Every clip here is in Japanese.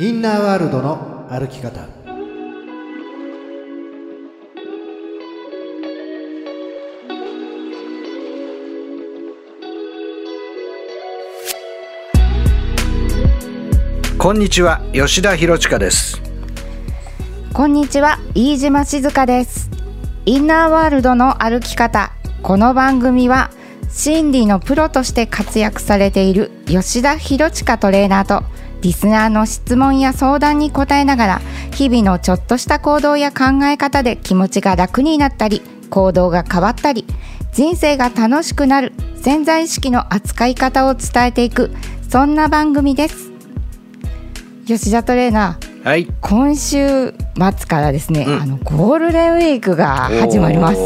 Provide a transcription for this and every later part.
インナーワールドの歩き方。こんにちは吉田博親です。こんにちは飯島静香です。インナーワールドの歩き方。この番組は心理のプロとして活躍されている吉田博親トレーナーとリスナーの質問や相談に答えながら日々のちょっとした行動や考え方で気持ちが楽になったり行動が変わったり人生が楽しくなる潜在意識の扱い方を伝えていくそんな番組です。吉田トレーナーはい。今週末からですね、うん。あのゴールデンウィークが始まります。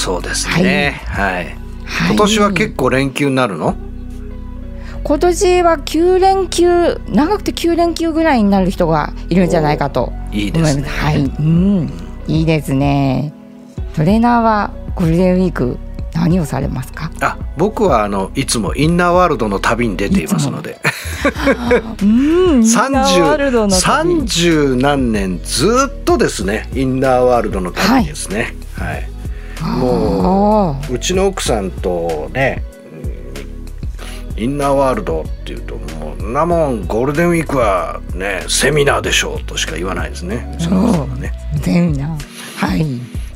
そうですね。はい、はい。今年は結構連休になるの？今年は9連休長くて9連休ぐらいになる人がいるんじゃないかといいですね。はい、うん、いいですね。トレーナーはゴールデンウィーク何をされますか？あ僕はあのいつもインナーワールドの旅に出ていますので。うん、三十何年ずっとですねインナーワールドの旅ですね。はい、もあううちの奥さんとねうんインナーワールドっていうともうなもんゴールデンウィークはねセミナーでしょうとしか言わないですね。うちの奥さんはね。ーセミナー。はい。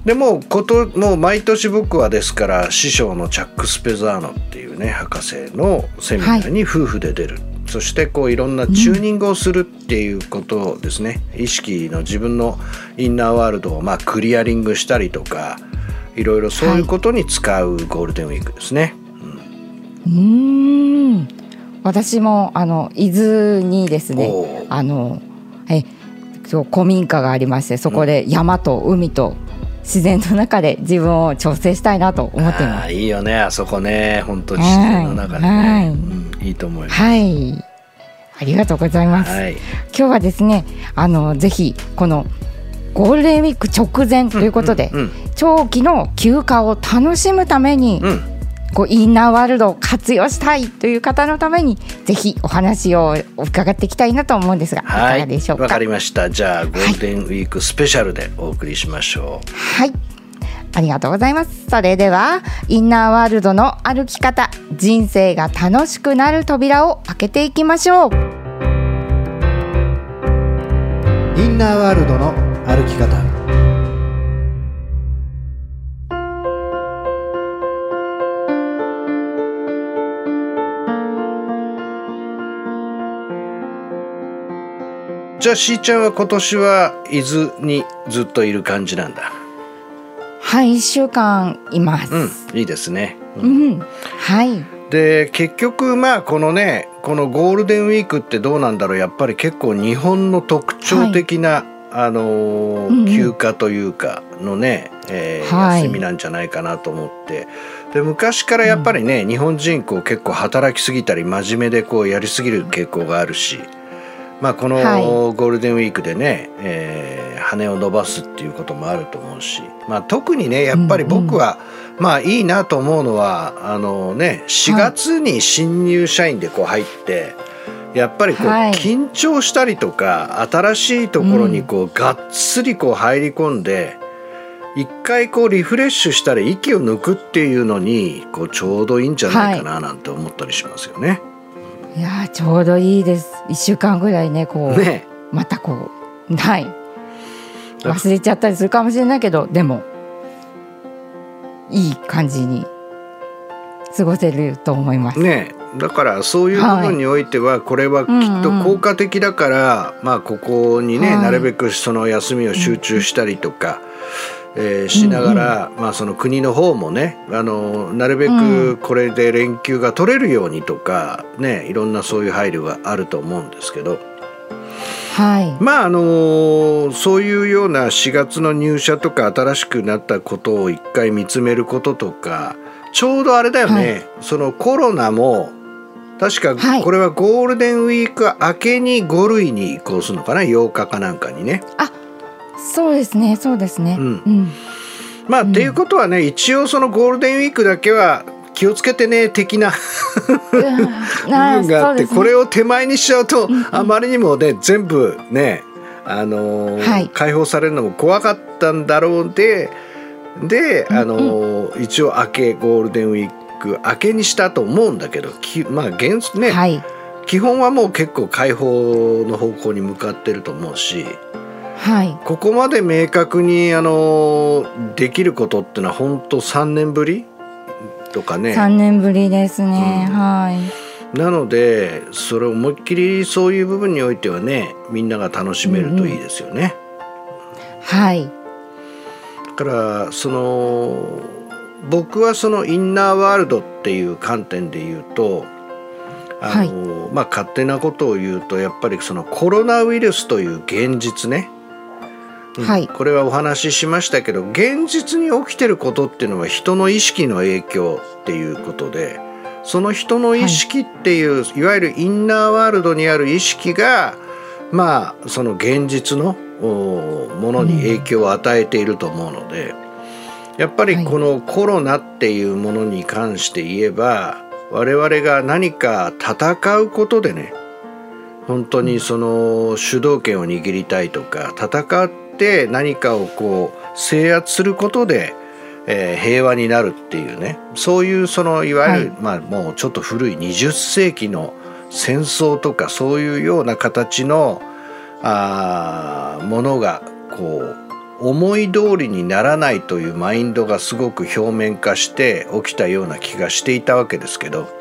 でもうこともう毎年僕はですから師匠のチャック・スペザーノっていうね博士のセミナーに夫婦で出る、そしてこういろんなチューニングをするっていうことをですね、意識の自分のインナーワールドをまあクリアリングしたりとかいろいろそういうことに使うゴールデンウィークですね。うーん。私もあの伊豆にですねあのえそう古民家がありましてそこで山と海と自然の中で自分を調整したいなと思っていまあす。ーいいよねあそこね。本当に自然の中でね、はい。うん、いいと思います。はい。ありがとうございます。はい、今日はですねあのぜひこのゴールデンウィーク直前ということで、うん。長期の休暇を楽しむために、うんこうインナーワールドを活用したいという方のためにぜひお話を伺っていきたいなと思うんですが、い、かがでしょうか？わかりましたじゃあゴールデンウィークスペシャルでお送りしましょう。はい。ありがとうございます。それでは、インナーワールドの歩き方、人生が楽しくなる扉を開けていきましょう。インナーワールドの歩き方じゃあしーちゃんは今年は伊豆にずっといる感じなんだ。はい、一週間います。うん、いいですね。うん、はい。で結局まあこのねこのゴールデンウィークってどうなんだろうやっぱり結構日本の特徴的な、あのーうんうん休暇というかのね、えーはい休みなんじゃないかなと思ってで昔からやっぱりね、日本人こう結構働きすぎたり真面目でこうやりすぎる傾向があるし。まあ、このはい。ゴールデンウィークでね、えー羽を伸ばすっていうこともあると思うし、まあ、特にねやっぱり僕は、まあいいなと思うのはあのね4月に新入社員でこう入って、やっぱりこうはい。緊張したりとか新しいところにこうがっつりこう入り込んで一回こうリフレッシュしたり息を抜くっていうのにこうちょうどいいんじゃないかななんて思ったりしますよね。いやー、ちょうどいいです。一週間ぐらいね、こう、ねまたこう、はい。忘れちゃったりするかもしれないけど、でも。いい感じに。過ごせると思います。ねだからそういう部分においてはこれはきっと効果的だから、まあここにね、はいなるべくその休みを集中したりとか、えーしながら、まあその国の方もねあのなるべくこれで連休が取れるようにとかねいろんなそういう配慮があると思うんですけど。はい。まああのそういうような4月の入社とか新しくなったことを一回見つめることとかちょうどあれだよね、はいそのコロナも確かはいこれはゴールデンウィーク明けに5類に移行するのかな？8日かなんかにね。そうですね、そうですね。うん。うん。まあ、っていうことはね一応そのゴールデンウィークだけは気をつけてね的なうん。部分があって、これを手前にしちゃうと、あまりにもね全部ねあのーはい。解放されるのも怖かったんだろうでで、あのー一応明けゴールデンウィーク明けにしたと思うんだけどきまあ原ね、はい。基本はもう結構解放の方向に向かってると思うしはい。ここまで明確にあのーできることってのは本当3年ぶりとかね。三年ぶりですね、うん。はい。なのでそれを思いっきりそういう部分においてはねみんなが楽しめるといいですよね。はい。だからその僕はそのインナーワールドっていう観点で言うとあの、まあ勝手なことを言うとやっぱりそのコロナウイルスという現実ね、うんはい。これはお話ししましたけど現実に起きてることっていうのは人の意識の影響っていうことでその人の意識っていう、い、わゆるインナーワールドにある意識がまあその現実のおものに影響を与えていると思うので、やっぱりこのコロナっていうものに関して言えば我々が何か戦うことでね本当にその主導権を握りたいとか戦って何かをこう制圧することで、えー平和になるっていうねそういうそのいわゆる、まあもうちょっと古い20世紀の戦争とかそういうような形のあーものがこう思い通りにならないというマインドがすごく表面化して起きたような気がしていたわけですけど。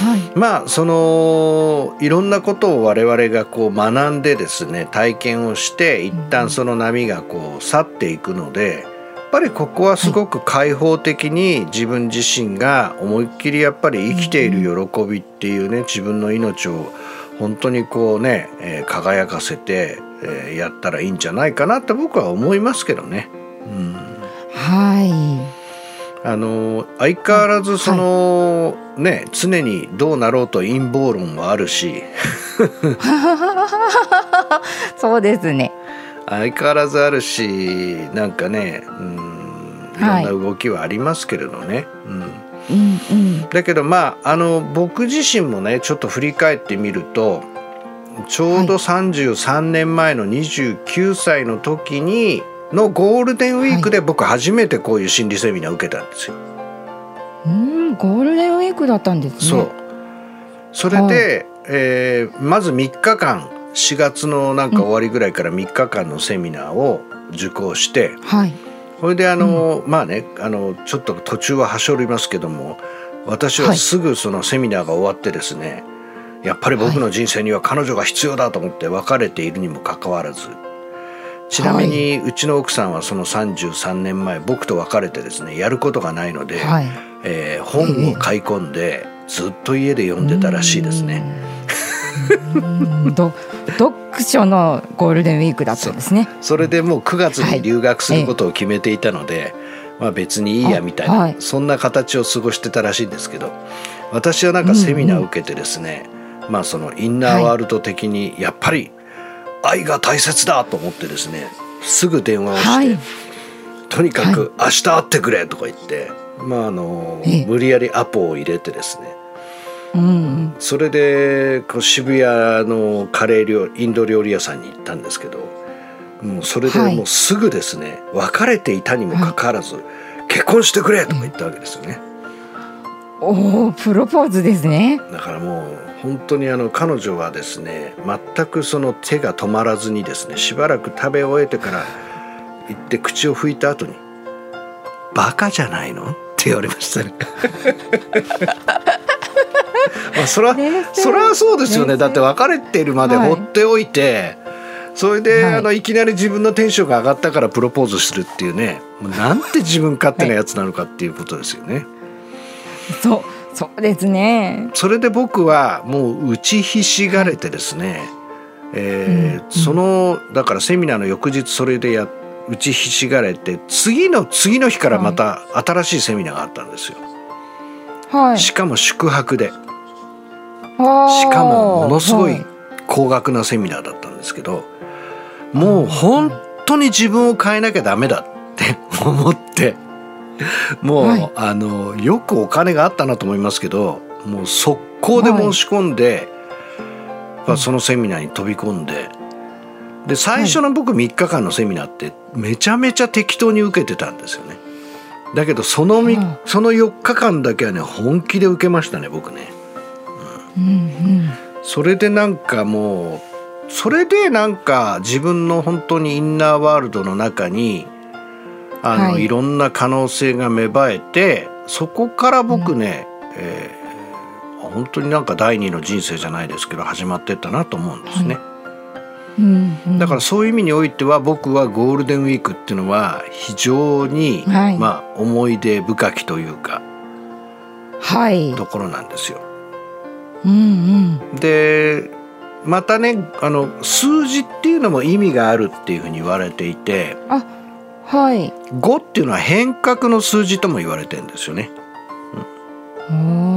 はい。まあそのいろんなことを我々がこう学んでですね体験をして一旦その波がこう去っていくのでやっぱりここはすごく開放的に自分自身が思いっきりやっぱり生きている喜びっていうね自分の命を本当にこうね、えー輝かせて、えーやったらいいんじゃないかなって僕は思いますけどね。うん。はあの相変わらずその、ね常にどうなろうと陰謀論もあるし。い そうですね。相変わらずあるしなんかねうんい。ろんな動きはありますけれどね。うん。うんうん。だけどまああの僕自身もねちょっと振り返ってみるとちょうど33年前の29歳の時にのゴールデンウィークで僕初めてこういう心理セミナー受けたんですよ。うんゴールデンウィークだったんですね。そう。それで、えーまず3日間4月のなんか終わりぐらいから3日間のセミナーを受講して、はい。それであの、まあねあのちょっと途中ははしょりますけども私はすぐそのセミナーが終わってですね、やっぱり僕の人生には彼女が必要だと思って別れているにもかかわらずちなみにうちの奥さんはその33年前僕と別れてですねやることがないので、はい。えー本を買い込んでずっと家で読んでたらしいですね。うん。ど読書のゴールデンウィークだったんですね。それでもう9月に留学することを決めていたので、まあ別にいいやみたいな、あはい。そんな形を過ごしてたらしいんですけど私はなんかセミナーを受けてですね、まあそのインナーワールド的にやっぱり愛が大切だと思ってですねすぐ電話をして、はい。とにかく明日会ってくれとか言って、まああのええ。無理やりアポを入れてですね。うんうん。それでこう渋谷のカレー料インド料理屋さんに行ったんですけどもうそれではい。もうすぐですね、別れていたにもかかわらず、結婚してくれとか言ったわけですよねおおプロポーズですね。だからもう本当にあの彼女はですね全くその手が止まらずにですねしばらく食べ終えてから行って口を拭いた後に「バカじゃないの?」って言われましたね。まあそれはそれはそうですよね。だって別れているまではい。放っておいて、それで、はい。あのいきなり自分のテンションが上がったからプロポーズするっていうね。もうなんて自分勝手なやつなのかっていうことですよね。そうそうですね。それで僕はもう打ちひしがれてですね、えーうんそのだからセミナーの翌日それでや打ちひしがれて次の次の日からまた新しいセミナーがあったんですよ。はい。しかも宿泊で。しかもものすごいはい。高額なセミナーだったんですけどもう本当に自分を変えなきゃダメだって思ってもう、はい。あのよくお金があったなと思いますけどもう速攻で申し込んで、まあそのセミナーに飛び込んでで最初の僕3日間のセミナーってめちゃめちゃ適当に受けてたんですよね。だけどそのみ、はその4日間だけはね本気で受けましたね僕ね。うんうん。それでなんかもうそれでなんか自分の本当にインナーワールドの中にあの、はい。い、ろんな可能性が芽生えてそこから僕ね、えー本当になんか第二の人生じゃないですけど始まってったなと思うんですね、うんうん。だからそういう意味においては僕はゴールデンウィークっていうのは非常に、はい。まあ思い出深きというかはい。ところなんですよ。うんうん。でまたねあの数字っていうのも意味があるっていうふうに言われていてはい。5っていうのは変革の数字とも言われてるんですよね。お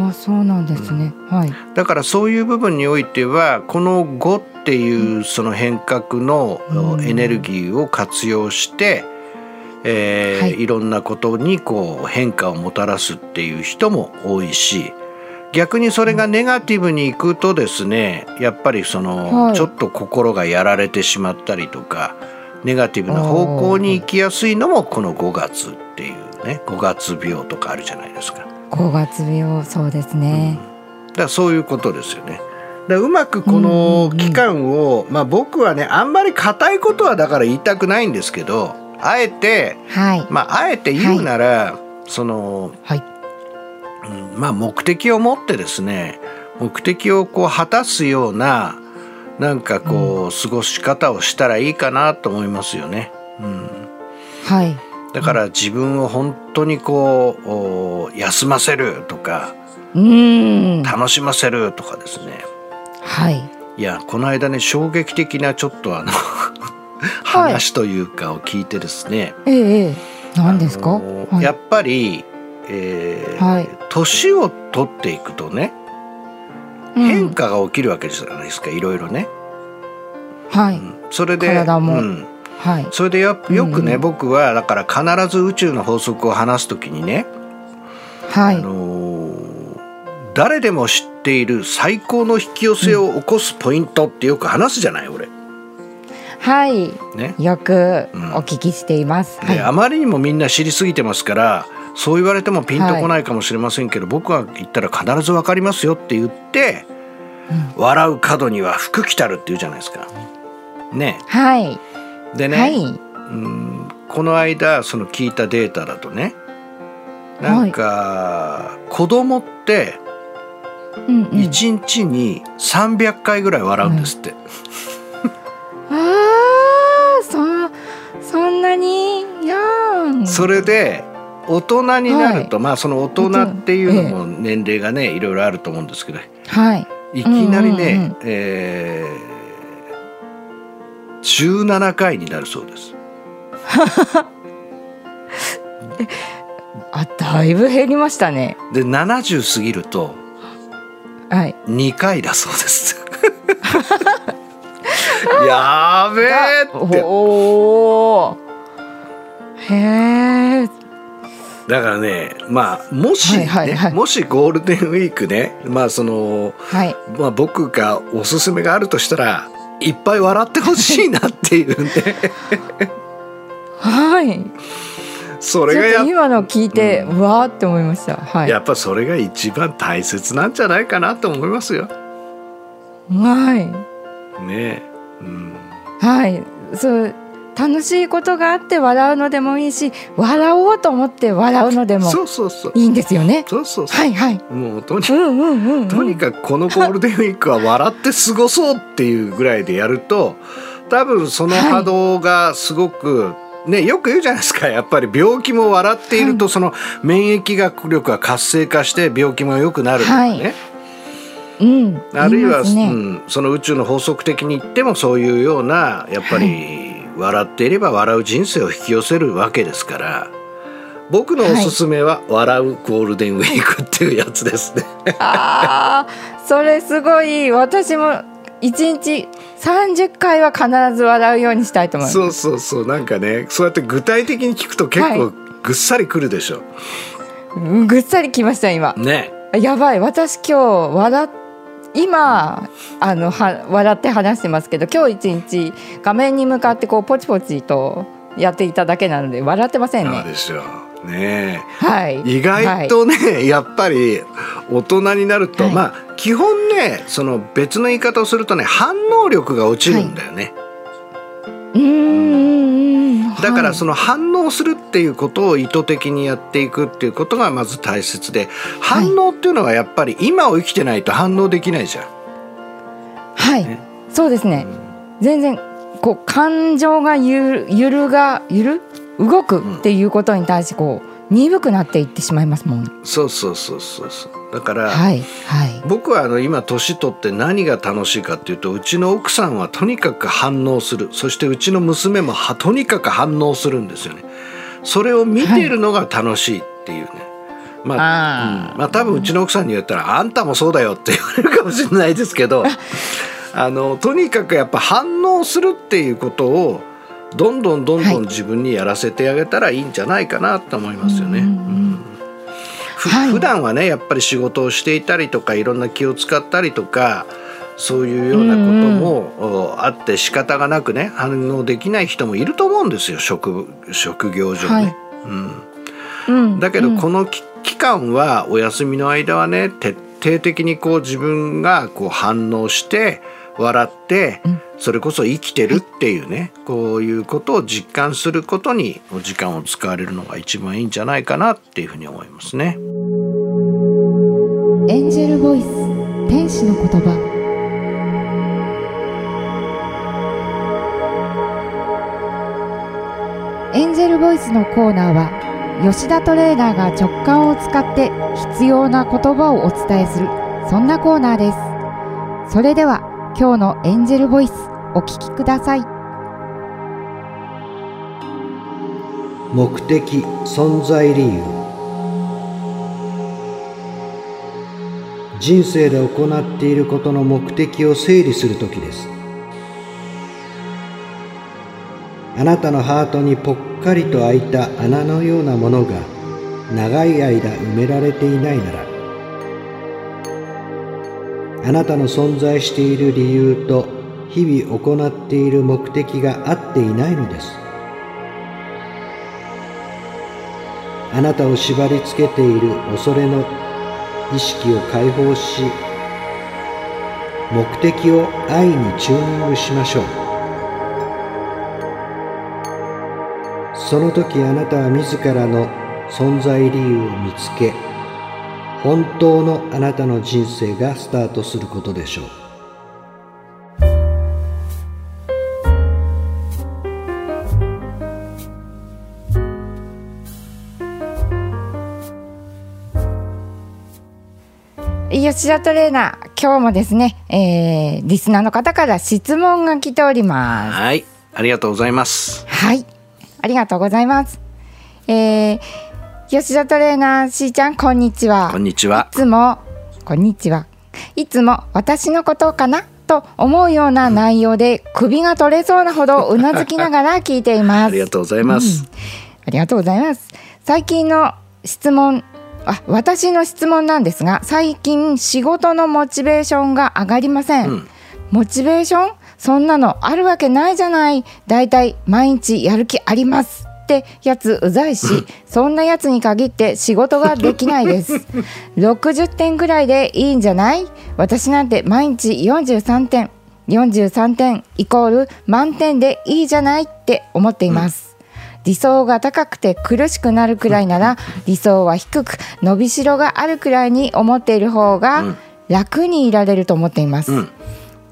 ーそうなんですね、はい。だからそういう部分においてはこの5っていうその変革のうん。エネルギーを活用して、えーはい。い、ろんなことにこう変化をもたらすっていう人も多いし逆にそれがネガティブにいくとですねやっぱりその、はい。ちょっと心がやられてしまったりとかネガティブな方向に行きやすいのもこの5月っていうね5月病とかあるじゃないですか。5月病そうですね、だからそういうことですよね。だうまくこの期間を、まあ僕はねあんまり固いことはだから言いたくないんですけどあえてはい。まああえて言うなら、その、はい。うんまあ目的を持ってですね目的をこう果たすようななんかこう、過ごし方をしたらいいかなと思いますよね。うん。はい。だから自分を本当にこうお休ませるとかうーん。楽しませるとかですね。はい。いやこの間ね衝撃的なちょっとあのはい。話というかを聞いてですね、ええええ。何ですか、はい。やっぱり、えーはい。年を取っていくとねうん変化が起きるわけじゃないですか、いろいろね。はい、うん。それで体も。うん、はい。それでよよくね、うんうん僕はだから必ず宇宙の法則を話すときにね、はい。あのー誰でも知っている最高の引き寄せを起こすポイントってよく話すじゃない俺。はい。ね、よくうん。お聞きしています、であはいまりにもみんな知りすぎてますからそう言われてもピンとこないかもしれませんけど、僕が言ったら必ず分かりますよって言って、笑う角には福来たるって言うじゃないですか。ね。はい。でね、はい。うんこの間その聞いたデータだとねなんか、子供ってうんうん。1日に300回ぐらい笑うんですって、あーそそんなにやん。それで大人になると、まあその大人っていうのも年齢がねいろいろあると思うんですけど。はい。いきなりね、うんうんうん。えー、17回になるそうです。あだいぶ減りましたね。で70過ぎるとはい。2回だそうです。やーべえって。おおへえだからねまあもしね、はいはいはい。もしゴールデンウィークねまあその、はい。まあ、僕がおすすめがあるとしたらいっぱい笑ってほしいなっていうね。はい。それがやちょっと今の聞いて、うわーって思いました。はい。やっぱそれが一番大切なんじゃないかなと思いますよ。はい。ね。うん、はい。そう楽しいことがあって笑うのでもいいし笑おうと思って笑うのでもそうそうそう。いいんですよね。そうそうそう、はいはい。もうとにうんうんうん、うん、とにかくこのゴールデンウィークは笑って過ごそうっていうぐらいでやると多分その波動がすごく、ね、よく言うじゃないですか。やっぱり病気も笑っているとその免疫学力が活性化して病気も良くなるとかね、はい。うんあるいは、ね。うん、その宇宙の法則的に言ってもそういうようなやっぱり笑っていれば笑う人生を引き寄せるわけですから僕のおすすめは「笑うゴールデンウィーク」っていうやつですね。あーそれすごい。私も一日30回は必ず笑うようにしたいと思います。そうそうそうなんかねそうやって具体的に聞くと結構、はい。ぐっさりくるでしょ。ぐっさりきました今。ね。やばい。私今日笑っ今あのは笑って話してますけど今日一日画面に向かってこうポチポチとやっていただけなので笑ってませんね。そうですよねはい。意外とね、やっぱり大人になると、はいまあ基本ねその別の言い方をするとね反応力が落ちるんだよね、うーんうんうん。だからはいその反応するっていうことを意図的にやっていくっていうことがまず大切で反応っていうのはやっぱり今を生きてないと反応できないじゃん。はい、ね。そうですね。全然こう感情がゆるゆるがゆる？動くっていうことに対してこう鈍くなっていってしまいますもん。そうそうそうそうそう。だから、はいはい。僕はあの今年取って何が楽しいかっていうとうちの奥さんはとにかく反応する。そしてうちの娘もはとにかく反応するんですよね。それを見ているのが楽しいっていうね、まああー。うん。まあ多分うちの奥さんに言ったら「あんたもそうだよ」って言われるかもしれないですけどあ。のとにかくやっぱ反応するっていうことをどんどんどんはいどん自分にやらせてあげたらいいんじゃないかなと思いますよね。うん。ふはい。普段はねやっぱり仕事をしていたりとかいろんな気を使ったりとかそういうようなことも、おあって仕方がなくね反応できない人もいると思うんですよ職職業上ね。はい。うん、うん。だけどうん。このき期間はお休みの間はね徹底的にこう自分がこう反応して笑って、うん。それこそ生きてるっていうね、こういうことを実感することにお時間を使われるのが一番いいんじゃないかなっていうふうに思いますね。エンジェルボイス天使の言葉。エンジェルボイスのコーナーは吉田トレーナーが直感を使って必要な言葉をお伝えするそんなコーナーです。それでは今日のエンジェルボイスお聞きください。目的存在理由。人生で行っていることの目的を整理する時です。あなたのハートにぽっかりと開いた穴のようなものが長い間埋められていないならあなたの存在している理由と日々行っている目的が合っていないのです。あなたを縛り付けている恐れの意識を解放し目的を愛にチューニングしましょう。その時あなたは自らの存在理由を見つけ本当のあなたの人生がスタートすることでしょう吉田トレーナー今日もですね、えーリスナーの方から質問が来ておりますはいありがとうございます。はい、ありがとうございます。えー、吉田トレーナーしーちゃんこんにちは。こんにちは。いつもこんにちは。いつも私のことかなと思うような内容で首が取れそうなほどうなずきながら聞いています。ありがとうございます。ありがとうございます。最近の質問、あ、私の質問なんですが、最近仕事のモチベーションが上がりません。うんモチベーション？そんなのあるわけないじゃない。だいたい毎日やる気あります。ってやつうざいし、そんなやつに限って仕事ができないです。60点ぐらいでいいんじゃない？私なんて毎日43点。43点イコール満点でいいじゃないって思っています。理想が高くて苦しくなるくらいなら理想は低く伸びしろがあるくらいに思っている方が楽にいられると思っています。うん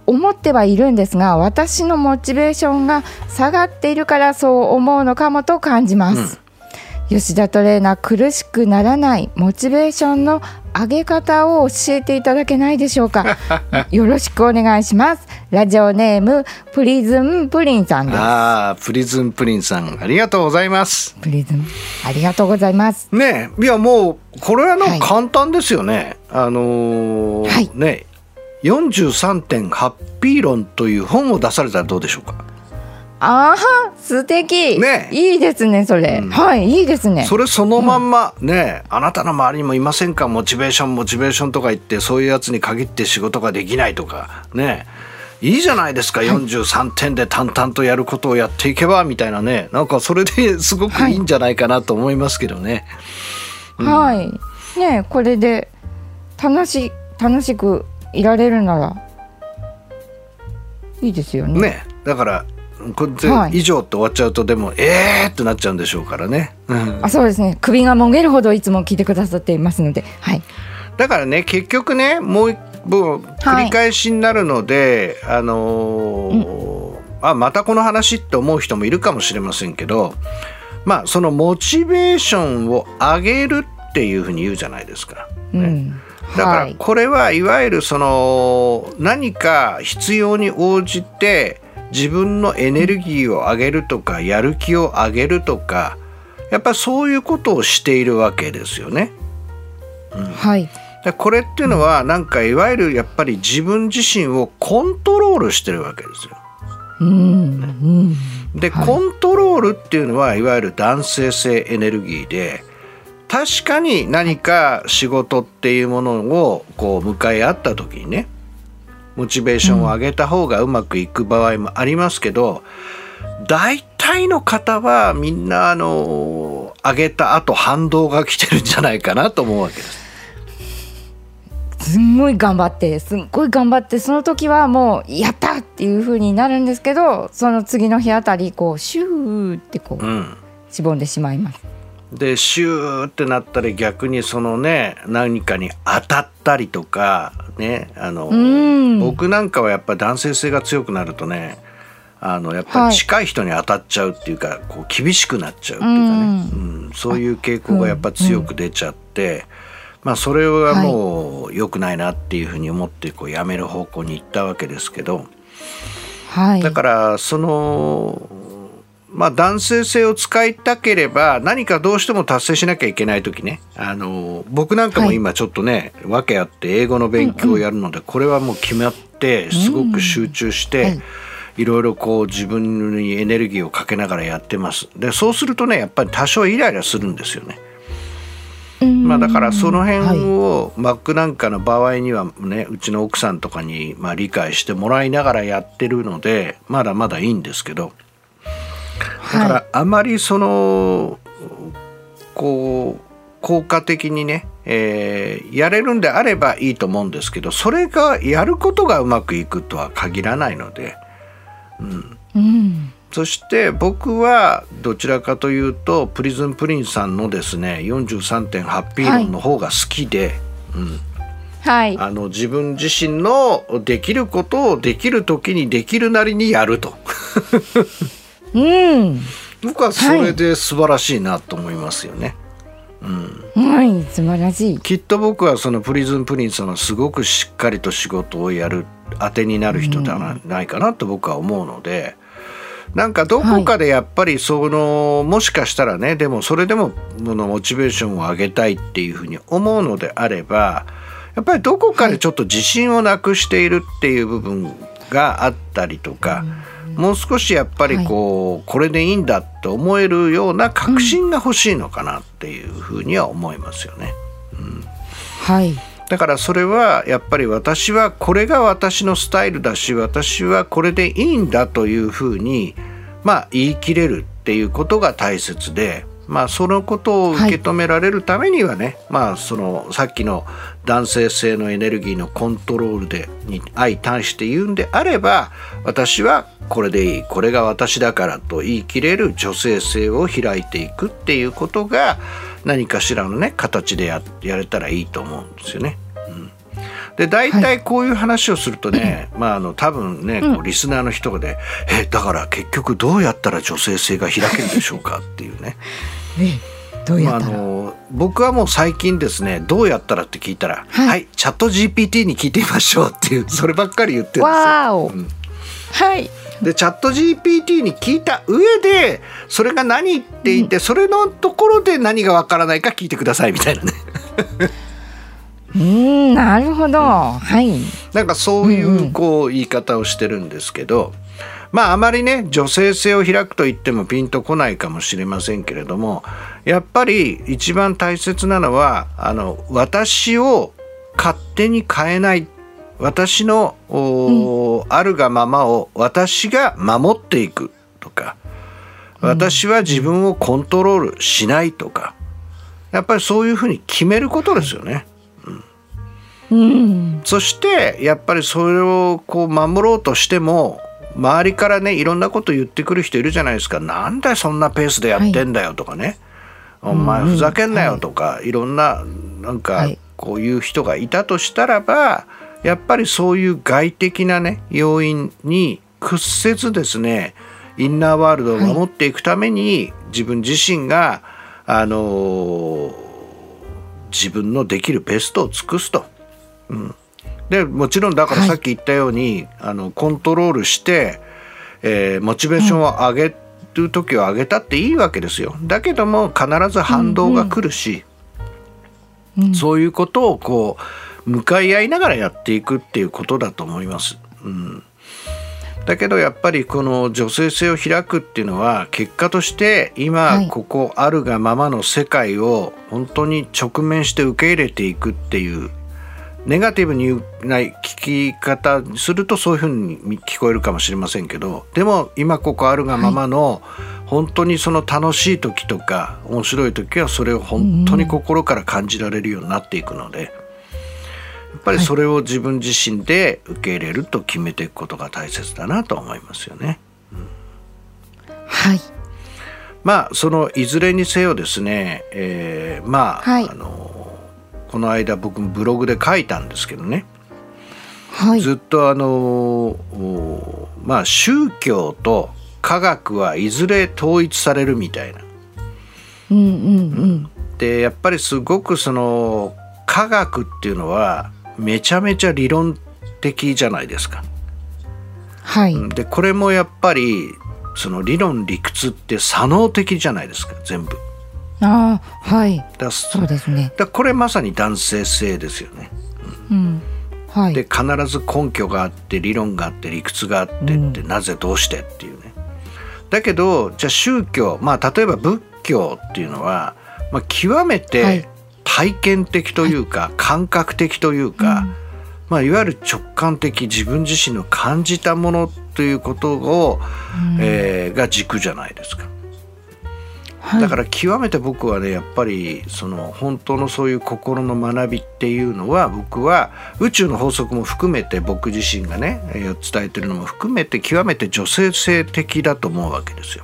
思ってはいるんですが私のモチベーションが下がっているからそう思うのかもと感じます、吉田トレーナー苦しくならないモチベーションの上げ方を教えていただけないでしょうか。よろしくお願いします。ラジオネームプリズンプリンさんです。ああプリズンプリンさんありがとうございます。プリズンありがとうございます。ねえいやもうこれはのはい。簡単ですよね。あのーはい。ね43点ハッピー論という本を出されたらどうでしょうか？ああ素敵。ね。いいですねそれ、うん。はいいいですね。それそのまんま、ねあなたの周りにもいませんか？モチベーションモチベーションとか言ってそういうやつに限って仕事ができないとか。ね。いいじゃないですか、43点で淡々とやることをやっていけばみたいなね。なんかそれですごくいいんじゃないかなと思いますけどね。はい。ねこれで楽し楽しくいられるならいいですよね。ね。だからこれではい。以上って終わっちゃうとでも、えーってなっちゃうんでしょうからね。うん。あそうですね。首がもげるほどいつも聞いてくださっていますので。はい。だからね結局ねもう一もう繰り返しになるので、あのーあまたこの話って思う人もいるかもしれませんけどまあそのモチベーションを上げるっていうふうに言うじゃないですか。うんだかはい。らこれはいわゆるその何か必要に応じて自分のエネルギーを上げるとかやる気を上げるとかやっぱそういうことをしているわけですよね。はい。でこれっていうのはなんかいわゆるやっぱり自分自身をコントロールしてるわけですよ。うん。うん。で、はい。コントロールっていうのはいわゆる男性性エネルギーで確かに何か仕事っていうものをこう向かい合った時にねモチベーションを上げた方がうまくいく場合もありますけど、大体の方はみんなあの上げた後反動が来てるんじゃないかなと思うわけです。すんごい頑張ってすんごい頑張ってその時はもうやったっていう風になるんですけどその次の日あたりこうシューってこううんしぼんでしまいます。でシューってなったり逆にそのね何かに当たったりとかねあのうん。僕なんかはやっぱり男性性が強くなるとねあのやっぱり近い人に当たっちゃうっていうか、こう厳しくなっちゃうっていうかね、うん。そういう傾向がやっぱ強く出ちゃって、まあそれはもう良くないなっていうふうに思ってこうやめる方向に行ったわけですけど。はい。だからそのまあ男性性を使いたければ何かどうしても達成しなきゃいけない時ね。あの僕なんかも今ちょっとね、訳あって英語の勉強をやるので、これはもう決まってすごく集中して、はい。いろいろこう自分にエネルギーをかけながらやってます。でそうするとねやっぱり多少イライラするんですよね。うん。まあ、だからその辺はい。を Mac なんかの場合にはねうちの奥さんとかにまあ理解してもらいながらやってるのでまだまだいいんですけど。だかはらあまりそのこう効果的にね、えーやれるんであればいいと思うんですけどそれがやることがうまくいくとは限らないので。い。うん。そして僕はどちらかというとプリズンプリンさんのですね43.8ピー論の方が好きで、うん、はい。あの自分自身のできることをできる時にできるなりにやるとうん。僕はそれで素晴らしいなと思いますよね。はい。素晴らしい。きっと僕はそのプリズンプリンさんはすごくしっかりと仕事をやる当てになる人ではないかなと僕は思うので。なんかどこかでやっぱりその、もしかしたらねでもそれでもこのモチベーションを上げたいっていうふうに思うのであればやっぱりどこかでちょっと自信をなくしているっていう部分があったりとか、もう少しやっぱりこう、これでいいんだって思えるような確信が欲しいのかなっていうふうには思いますよね。はい。だからそれはやっぱり私はこれが私のスタイルだし私はこれでいいんだというふうにまあ言い切れるっていうことが大切でまあそのことを受け止められるためにはね、まあそのさっきの男性性のエネルギーのコントロールでに相対して言うんであれば私はこれでいいこれが私だからと言い切れる女性性を開いていくっていうことが何かしらのね形でややれたらいいと思うんですよね。うんで大体こういう話をするとね、まああの多分ねこうリスナーの人で「えだから結局どうやったら女性性が開けるでしょうか?」っていうね。ね。どうまあ、あやったら？の僕はもう最近ですねどうやったらって聞いたら「はいはい、チャット GPT に聞いてみましょう」っていう そればっかり言ってるんですよ。はい。でチャット GPT に聞いた上でそれが何言っていて、それのところで何がわからないか聞いてくださいみたいなね。うんなるほど、はいなんかそういうこう言い方をしてるんですけど、まああまりね女性性を開くと言ってもピンとこないかもしれませんけれどもやっぱり一番大切なのはあの私を勝手に変えない。私の、あるがままを私が守っていくとか私は自分をコントロールしないとかやっぱりそういうふうに決めることですよね。うん、そしてやっぱりそれをこう守ろうとしても周りからねいろんなこと言ってくる人いるじゃないですか。なんでそんなペースでやってんだよとかね、はい、お前ふざけんなよとか、はい、いろんななんかこういう人がいたとしたらばやっぱりそういう外的なね要因に屈せずですねインナーワールドを守っていくために、自分自身があのー、自分のできるベストを尽くすと。うん、でもちろんだからさっき言ったように、はい、あのコントロールして、えー、モチベーションを上げる時は上げたっていいわけですよ。だけども必ず反動が来るし、うん。うん、そういうことをこう向かい合いながらやっていくっていうことだと思います。うん。だけどやっぱりこの女性性を開くっていうのは結果として今ここあるがままの世界を本当に直面して受け入れていくっていうネガティブにない聞き方するとそういうふうに聞こえるかもしれませんけどでも今ここあるがままの本当にその楽しい時とか面白い時はそれを本当に心から感じられるようになっていくので。やっぱりそれを自分自身で受け入れると決めていくことが大切だなと思いますよね。うん、はいまあそのいずれにせよですね、えー、まあ、はい、あのこの間僕もブログで書いたんですけどね、はい、ずっとあのまあ宗教と科学はいずれ統一されるみたいな。うんうんうん、でやっぱりすごくその科学っていうのはめちゃめちゃ理論的じゃないですか。はい、でこれもやっぱりその理論理屈って左脳的じゃないですか全部。ああはい。だそうですね。だこれまさに男性性ですよね。うん、うんはい、で必ず根拠があって理論があって理屈があってって、うん、なぜどうしてっていうね。だけどじゃあ宗教まあ例えば仏教っていうのは、まあ、極めて体験的というか、感覚的というか、うん。まあ、いわゆる直感的自分自身の感じたものということを、うん、えー、が軸じゃないですか。はい、だから極めて僕はねやっぱりその本当のそういう心の学びっていうのは僕は宇宙の法則も含めて僕自身がね伝えてるのも含めて極めて女性性的だと思うわけですよ。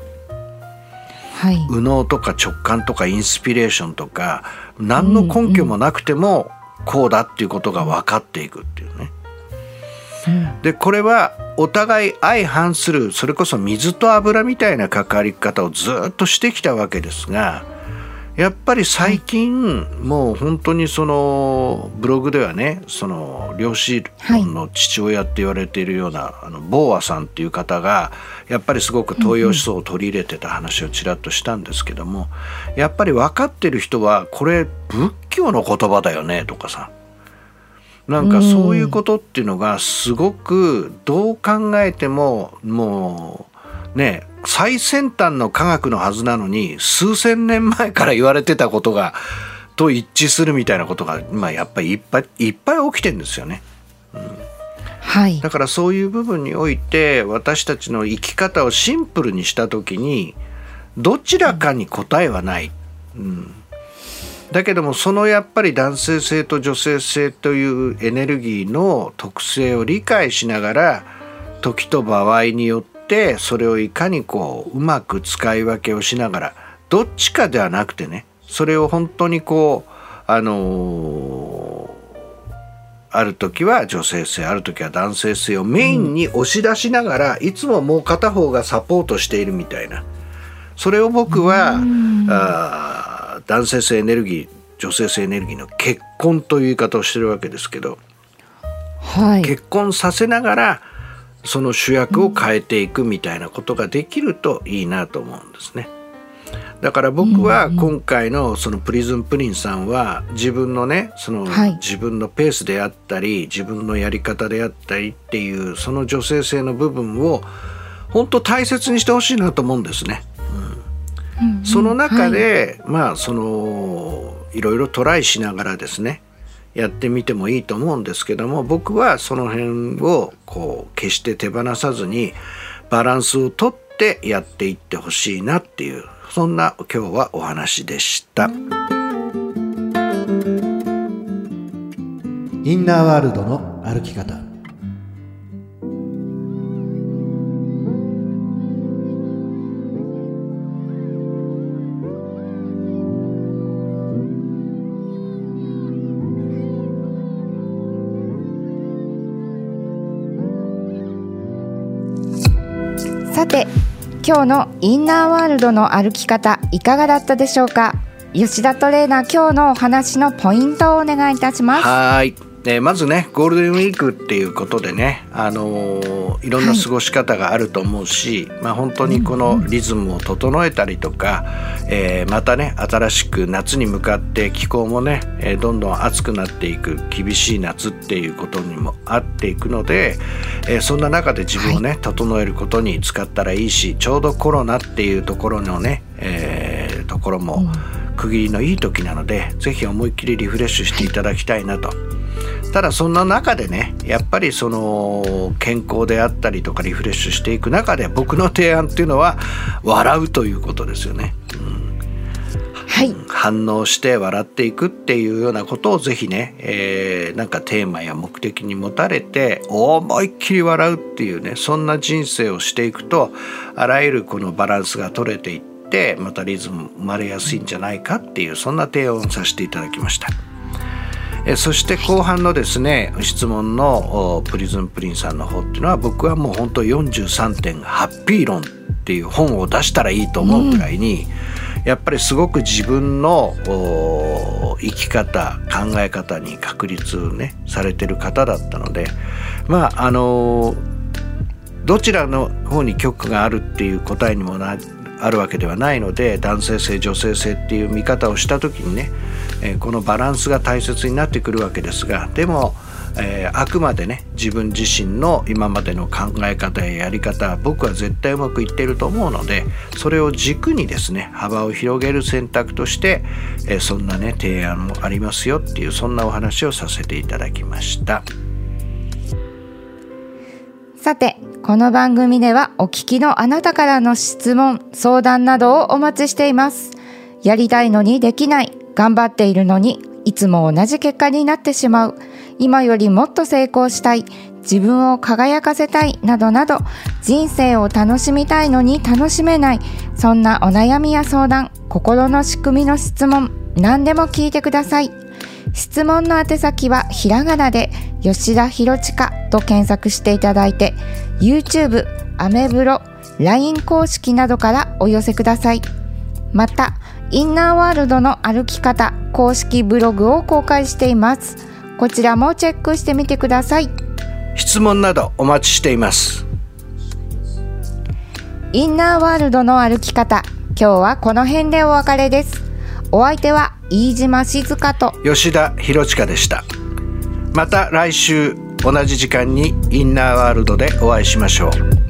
はい、右脳とか直感とかインスピレーションとか何の根拠もなくてもこうだっていうことが分かっていくっていうね。でこれはお互い相反するそれこそ水と油みたいな関わり方をずっとしてきたわけですがやっぱり最近、もう本当にそのブログではねその量子論の父親って言われているような、あのボーアさんっていう方がやっぱりすごく東洋思想を取り入れてた話をちらっとしたんですけどもやっぱり分かってる人はこれ仏教の言葉だよねとかさ。なんかそういうことっていうのがすごくどう考えてももうね最先端の科学のはずなのに数千年前から言われてたことがと一致するみたいなことが、まあ、やっぱりいっぱいいっぱい起きてんですよね。うんはい、だからそういう部分において私たちの生き方をシンプルにした時にどちらかに答えはない。うんだけどもそのやっぱり男性性と女性性というエネルギーの特性を理解しながら時と場合によってそれをいかにこううまく使い分けをしながらどっちかではなくてねそれを本当にこうあのー、ある時は女性性ある時は男性性をメインに押し出しながら、いつももう片方がサポートしているみたいな。それを僕は、あ男性性エネルギー女性性エネルギーの結婚という言い方をしてるわけですけど、はい、結婚させながらその主役を変えていくみたいなことができるといいなと思うんですね。だから僕は今回のそのプリズンプリンさんは自分のねその自分のペースであったり自分のやり方であったりっていうその女性性の部分を本当大切にしてほしいなと思うんですね。うん、その中で、はい、まあそのいろいろトライしながらですねやってみてもいいと思うんですけども僕はその辺をこう決して手放さずにバランスをとってやっていってほしいなっていうそんな今日はお話でした。インナーワールドの歩き方さて今日のインナーワールドの歩き方いかがだったでしょうか？吉田トレーナー今日のお話のポイントをお願いいたします。はい。えー、まずねゴールデンウィークっていうことでね、あのー、いろんな過ごし方があると思うし、はい、まあ、本当にこのリズムを整えたりとか、えー、またね新しく夏に向かって気候もね、えどんどん暑くなっていく厳しい夏っていうことにもあっていくので、えそんな中で自分をね、はい、整えることに使ったらいいしちょうどコロナっていうところのね、えところも区切りのいい時なので是非思いっきりリフレッシュしていただきたいなと。ただそんな中でねやっぱりその健康であったりとかリフレッシュしていく中で僕の提案っていうのは笑うということですよね。うんはい、反応して笑っていくっていうようなことをぜひね、えー、なんかテーマや目的に持たれて思いっきり笑うっていうねそんな人生をしていくとあらゆるこのバランスが取れていってまたリズム生まれやすいんじゃないかっていうそんな提案をさせていただきました。えそして後半のですね質問のプリズンプリンさんの方っていうのは僕はもう本当43点ハッピー論っていう本を出したらいいと思うくらいに、うん、やっぱりすごく自分の生き方考え方に確立ねされてる方だったのでまああのどちらの方に局があるっていう答えにもなあるわけではないので男性性女性性っていう見方をした時にね、え、このバランスが大切になってくるわけですがでも、えー、あくまでね自分自身の今までの考え方ややり方僕は絶対うまくいっていると思うのでそれを軸にですね幅を広げる選択として、えー、そんなね提案もありますよっていうそんなお話をさせていただきました。さてこの番組ではお聞きのあなたからの質問、相談などをお待ちしています。やりたいのにできない、頑張っているのにいつも同じ結果になってしまう、今よりもっと成功したい、自分を輝かせたいなどなど人生を楽しみたいのに楽しめないそんなお悩みや相談心の仕組みの質問何でも聞いてください質問の宛先はひらがなで吉田博親と検索していただいて YouTube、アメブロ、LINE 公式などからお寄せください。また、インナーワールドの歩き方公式ブログを公開しています。こちらもチェックしてみてください。質問などお待ちしています。インナーワールドの歩き方、今日はこの辺でお別れです。お相手は飯島静香と吉田博親でした。また来週同じ時間にインナーワールドでお会いしましょう。